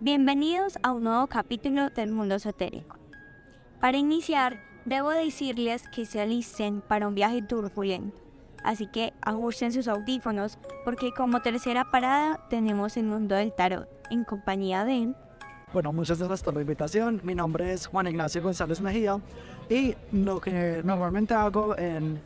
Bienvenidos a un nuevo capítulo del mundo esotérico. Para iniciar, debo decirles que se alisten para un viaje turbulento, así que ajusten sus audífonos porque como tercera parada tenemos el mundo del tarot en compañía de... Bueno, muchas gracias por la invitación. Mi nombre es Juan Ignacio González Mejía y lo que normalmente hago en,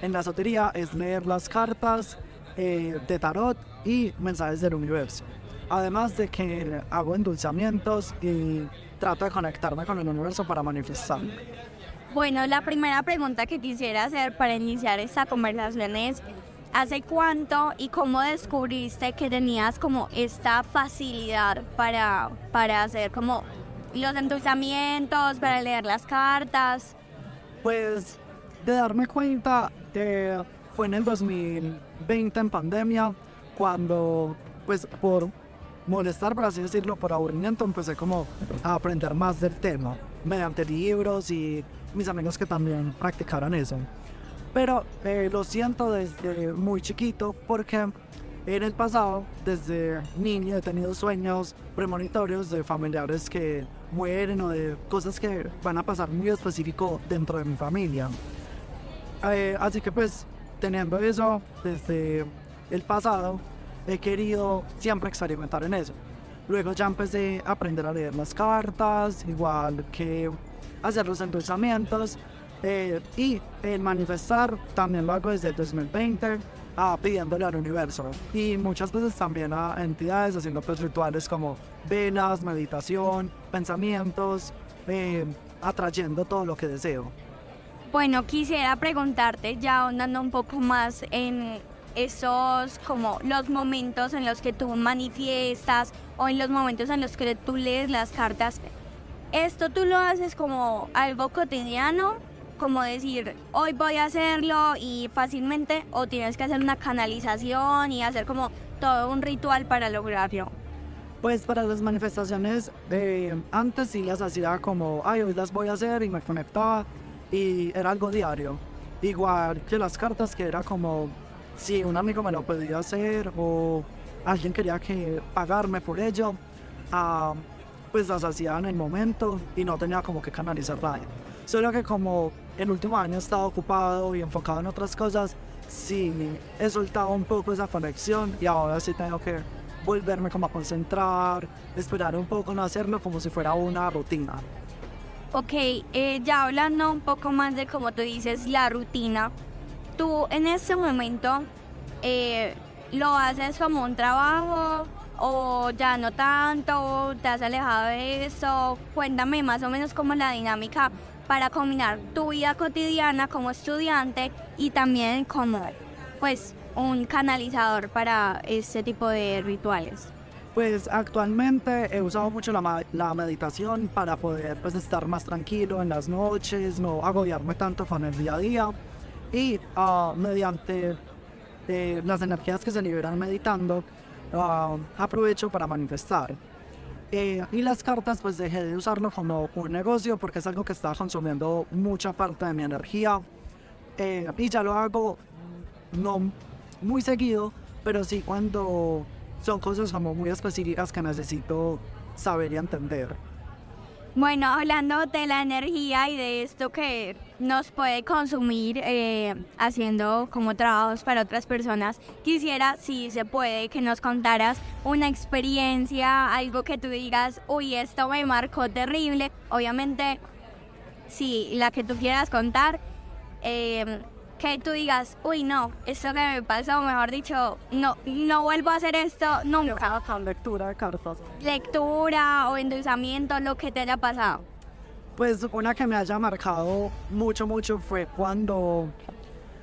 en la esotería es leer las cartas eh, de tarot y mensajes del universo. Además de que hago endulzamientos y trato de conectarme con el universo para manifestar. Bueno, la primera pregunta que quisiera hacer para iniciar esta conversación es, ¿hace cuánto y cómo descubriste que tenías como esta facilidad para, para hacer como los endulzamientos, para leer las cartas? Pues de darme cuenta de, fue en el 2020 en pandemia cuando pues por molestar, por así decirlo, por aburrimiento, empecé como a aprender más del tema, mediante libros y mis amigos que también practicaron eso. Pero eh, lo siento desde muy chiquito porque en el pasado, desde niño, he tenido sueños premonitorios de familiares que mueren o de cosas que van a pasar muy específico dentro de mi familia. Eh, así que pues, teniendo eso desde el pasado, he querido siempre experimentar en eso. Luego ya empecé a aprender a leer las cartas, igual que hacer los endulzamientos eh, y el manifestar también lo hago desde el 2020 ah, pidiéndole al universo y muchas veces también a entidades haciendo pues rituales como velas, meditación, pensamientos, eh, atrayendo todo lo que deseo. Bueno, quisiera preguntarte ya ahondando un poco más en esos como los momentos en los que tú manifiestas o en los momentos en los que tú lees las cartas. Esto tú lo haces como algo cotidiano, como decir, hoy voy a hacerlo y fácilmente, o tienes que hacer una canalización y hacer como todo un ritual para lograrlo. Pues para las manifestaciones, antes sí las hacía como, ay, hoy las voy a hacer y me conectaba y era algo diario. Igual que las cartas que era como, si un amigo me lo podía hacer o alguien quería que pagarme por ello, ah, pues las hacía en el momento y no tenía como que canalizar nada. Solo que como el último año he estado ocupado y enfocado en otras cosas, sí he soltado un poco esa conexión y ahora sí tengo que volverme como a concentrar, esperar un poco, no hacerlo como si fuera una rutina. Ok, eh, ya hablando un poco más de como tú dices, la rutina, tú en este momento eh, lo haces como un trabajo o ya no tanto, te has alejado de eso, cuéntame más o menos cómo es la dinámica para combinar tu vida cotidiana como estudiante y también como pues un canalizador para este tipo de rituales? Pues actualmente he usado mucho la, la, meditación para poder pues, estar más tranquilo en las noches, no agobiarme tanto con el día a día y uh, mediante eh, las energías que se liberan meditando uh, aprovecho para manifestar. Eh, y las cartas pues dejé de usarlo como un negocio porque es algo que está consumiendo mucha parte de mi energía. Eh, y ya lo hago no muy seguido, pero sí cuando son cosas como muy específicas que necesito saber y entender. Bueno, hablando de la energía y de esto que nos puede consumir eh, haciendo como trabajos para otras personas, quisiera, si se puede, que nos contaras una experiencia, algo que tú digas, uy, esto me marcó terrible. Obviamente, si la que tú quieras contar, eh, que tú digas, uy, no, esto que me pasó, mejor dicho, no, no vuelvo a hacer esto nunca. lectura de cartas. Lectura o endulzamiento, lo que te haya pasado. Pues una que me haya marcado mucho, mucho fue cuando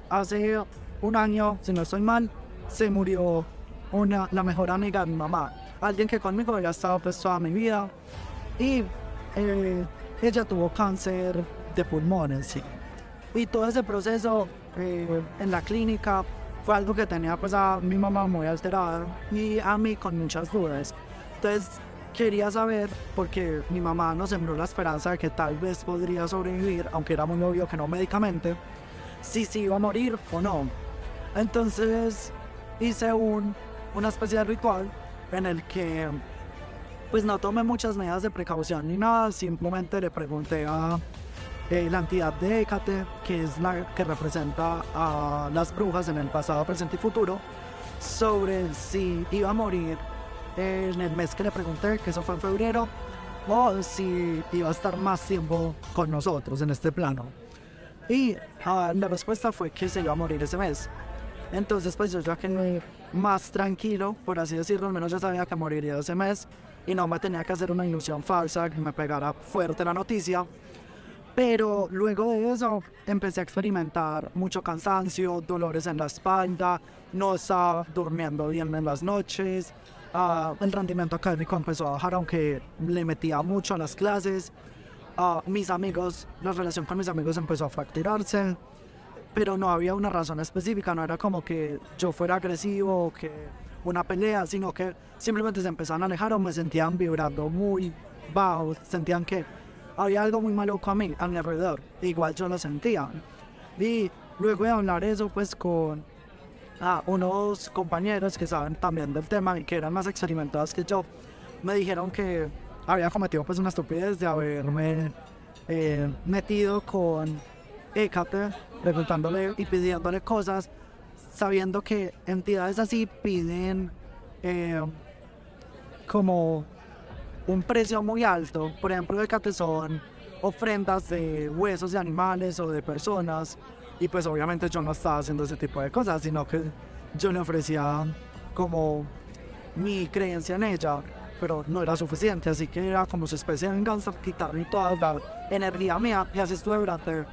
hace un año, si no estoy mal, se murió una, la mejor amiga de mi mamá. Alguien que conmigo había estado pues toda mi vida. Y eh, ella tuvo cáncer de pulmones, sí. Y todo ese proceso eh, en la clínica fue algo que tenía pues a mi mamá muy alterada y a mí con muchas dudas. Entonces quería saber, porque mi mamá nos sembró la esperanza de que tal vez podría sobrevivir, aunque era muy obvio que no médicamente, si se iba a morir o no. Entonces hice un, una especie de ritual en el que pues no tomé muchas medidas de precaución ni nada, simplemente le pregunté a eh, la entidad de Hécate, que es la que representa a las brujas en el pasado, presente y futuro, sobre si iba a morir en el mes que le pregunté, que eso fue en febrero, o si iba a estar más tiempo con nosotros en este plano. Y ah, la respuesta fue que se iba a morir ese mes. Entonces, pues yo ya que más tranquilo, por así decirlo, al menos ya sabía que moriría ese mes y no me tenía que hacer una ilusión falsa que me pegara fuerte la noticia. Pero luego de eso empecé a experimentar mucho cansancio, dolores en la espalda, no estaba durmiendo bien en las noches, uh, el rendimiento académico empezó a bajar aunque le metía mucho a las clases, uh, mis amigos, la relación con mis amigos empezó a fracturarse, pero no había una razón específica, no era como que yo fuera agresivo o que una pelea, sino que simplemente se empezaron a alejar o me sentían vibrando muy bajo, sentían que había algo muy malo a mí, a mi alrededor, igual yo lo sentía. Y luego de hablar eso pues con unos compañeros que saben también del tema y que eran más experimentados que yo, me dijeron que había cometido pues una estupidez de haberme eh, metido con Hécate, preguntándole y pidiéndole cosas sabiendo que entidades así piden eh, como un precio muy alto. Por ejemplo, de son ofrendas de huesos de animales o de personas. Y pues obviamente yo no estaba haciendo ese tipo de cosas, sino que yo le ofrecía como mi creencia en ella, pero no era suficiente, así que era como su especie de venganza, quitarme toda la energía mía y así estuve durante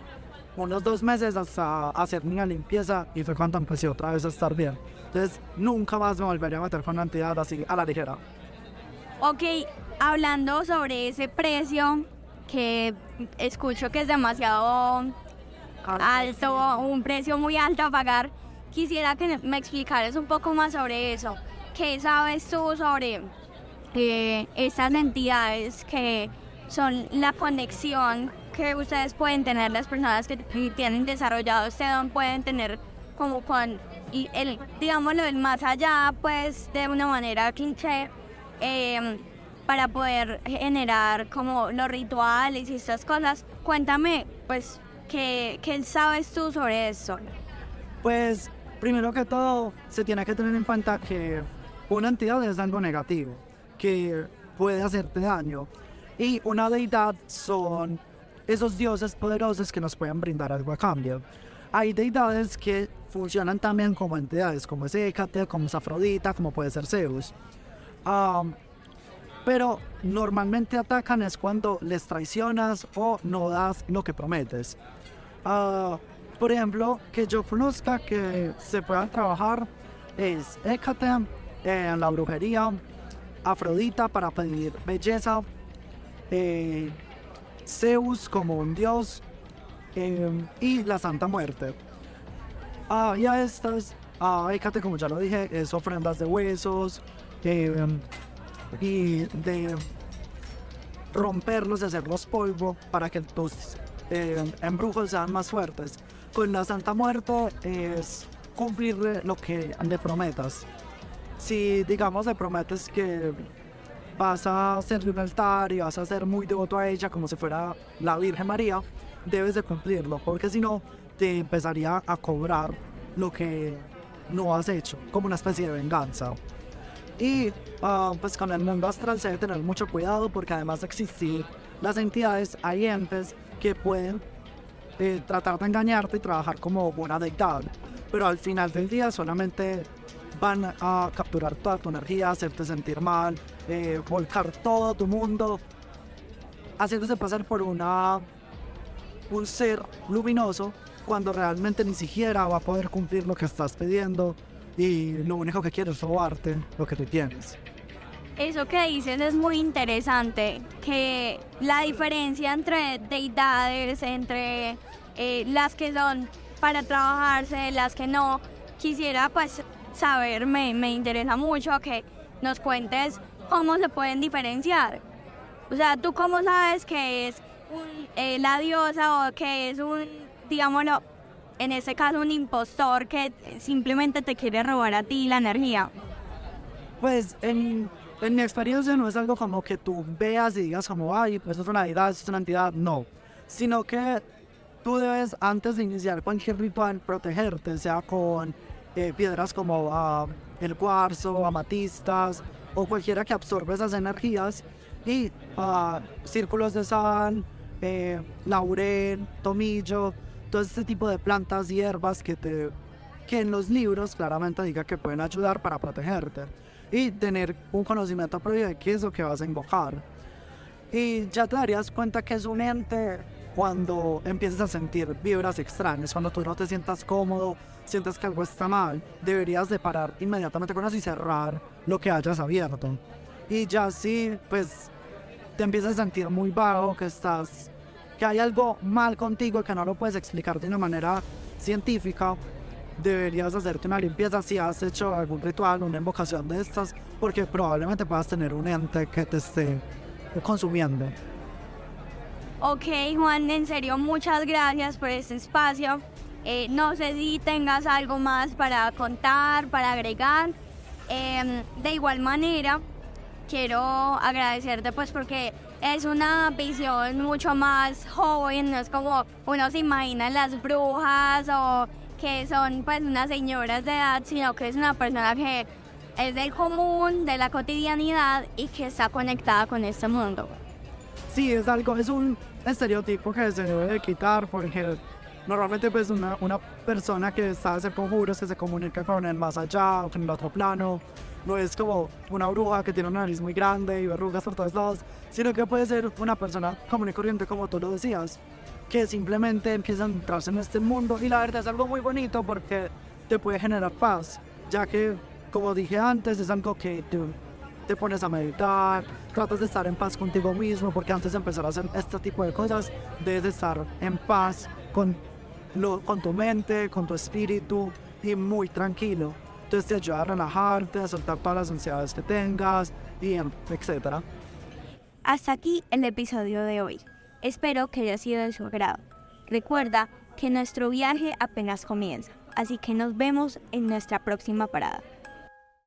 unos dos meses hasta hacer una limpieza y fue cuando empecé otra vez a estar bien. Entonces nunca más me volvería a meter con una entidad así a la ligera. Ok, hablando sobre ese precio que escucho que es demasiado alto, un precio muy alto a pagar, quisiera que me explicaras un poco más sobre eso. ¿Qué sabes tú sobre eh, estas entidades que son la conexión que ustedes pueden tener, las personas que tienen desarrollado este don pueden tener como con, y el, digámoslo, el más allá, pues de una manera cliché, em, para poder generar como los rituales y estas cosas. Cuéntame, pues, ¿qué, ¿qué sabes tú sobre eso? Pues, primero que todo, se tiene que tener en cuenta que una entidad es algo negativo, que puede hacerte daño. Y una deidad son esos dioses poderosos que nos pueden brindar algo a cambio. Hay deidades que funcionan también como entidades, como es Hécate, como es Afrodita, como puede ser Zeus. Pero normalmente atacan es cuando les traicionas o no das lo que prometes. Ah, por ejemplo, que yo conozca que se puedan trabajar es Hécate en la brujería, Afrodita para pedir belleza, eh, Zeus como un dios em, y la Santa Muerte. Ah, y a estas, a Hécate, como ya lo dije, es ofrendas de huesos em, y de romperlos, de hacerlos polvo para que tus em, embrujos sean más fuertes. Con la Santa Muerte es cumplir lo que le prometas. Si, digamos, le prometes que vas a hacerle un altar y vas a ser muy devoto a ella como si fuera la Virgen María, debes de cumplirlo, porque si no, te empezaría a cobrar lo que no has hecho, como una especie de venganza. Y ah, pues con el mundo astral se debe tener mucho cuidado porque además de existir las entidades, hay entes que pueden eh, tratar de engañarte y trabajar como buena deidad. Pero al final del día solamente van a capturar toda tu energía, hacerte sentir mal, eh, volcar todo tu mundo, haciéndose pasar por una un ser luminoso cuando realmente ni siquiera va a poder cumplir lo que estás pidiendo y lo único que quiere es robarte lo que tú tienes. Eso que dices es muy interesante, que la diferencia entre deidades, entre eh, las que son para trabajarse, las que no, quisiera pues saber, me, me interesa mucho que nos cuentes cómo se pueden diferenciar. O sea, ¿tú cómo sabes que es eh, la diosa o que es un, digámoslo, en este caso un impostor que simplemente te quiere robar a ti la energía? Pues en en mi experiencia no es algo como que tú veas y digas como, ay, pues es una deidad, es una entidad, no. Sino que tú debes, antes de iniciar cualquier ritual, protegerte, sea con eh, piedras como ah, el cuarzo, amatistas o cualquiera que absorbe esas energías y ah, círculos de sal, eh, laurel, tomillo, todo este tipo de plantas hierbas que, te, que en los libros claramente diga que pueden ayudar para protegerte y tener un conocimiento previo de qué es lo que vas a invocar. Y ya te darías cuenta que es un ente cuando empiezas a sentir vibras extrañas, cuando tú no te sientas cómodo, sientes que algo está mal, deberías de parar inmediatamente con eso y cerrar lo que hayas abierto. Y ya si pues te empiezas a sentir muy vago, que estás, que hay algo mal contigo que no lo puedes explicar de una manera científica, deberías hacerte una limpieza si has hecho algún ritual, una invocación de estas, porque probablemente puedas tener un ente que te esté consumiendo. Ok, Juan, en serio, muchas gracias por este espacio. Eh, no sé si tengas algo más para contar, para agregar. Em, de igual manera, quiero agradecerte pues porque es una visión mucho más joven, no es como uno se imagina las brujas o que son pues unas señoras de edad, sino que es una persona que es del común, de la cotidianidad y que está conectada con este mundo. Sí, es algo, es un estereotipo que se debe quitar porque normalmente pues una, una persona que está a hacer conjuros, que se comunica con el más allá o con el otro plano, no es como una bruja que tiene una nariz muy grande y verrugas por todos lados, sino que puede ser una persona común y corriente como tú lo decías, que simplemente empieza a entrarse en este mundo y la verdad es algo muy bonito porque te puede generar paz, ya que como dije antes es algo que tú te pones a meditar, tratas de estar en paz contigo mismo, porque antes de empezar a hacer este tipo de cosas, debes estar en paz con, lo, con tu mente, con tu espíritu y muy tranquilo. Entonces te ayuda a relajarte, a soltar todas las ansiedades que tengas, y etc. Hasta aquí el episodio de hoy. Espero que haya sido de su agrado. Recuerda que nuestro viaje apenas comienza, así que nos vemos en nuestra próxima parada.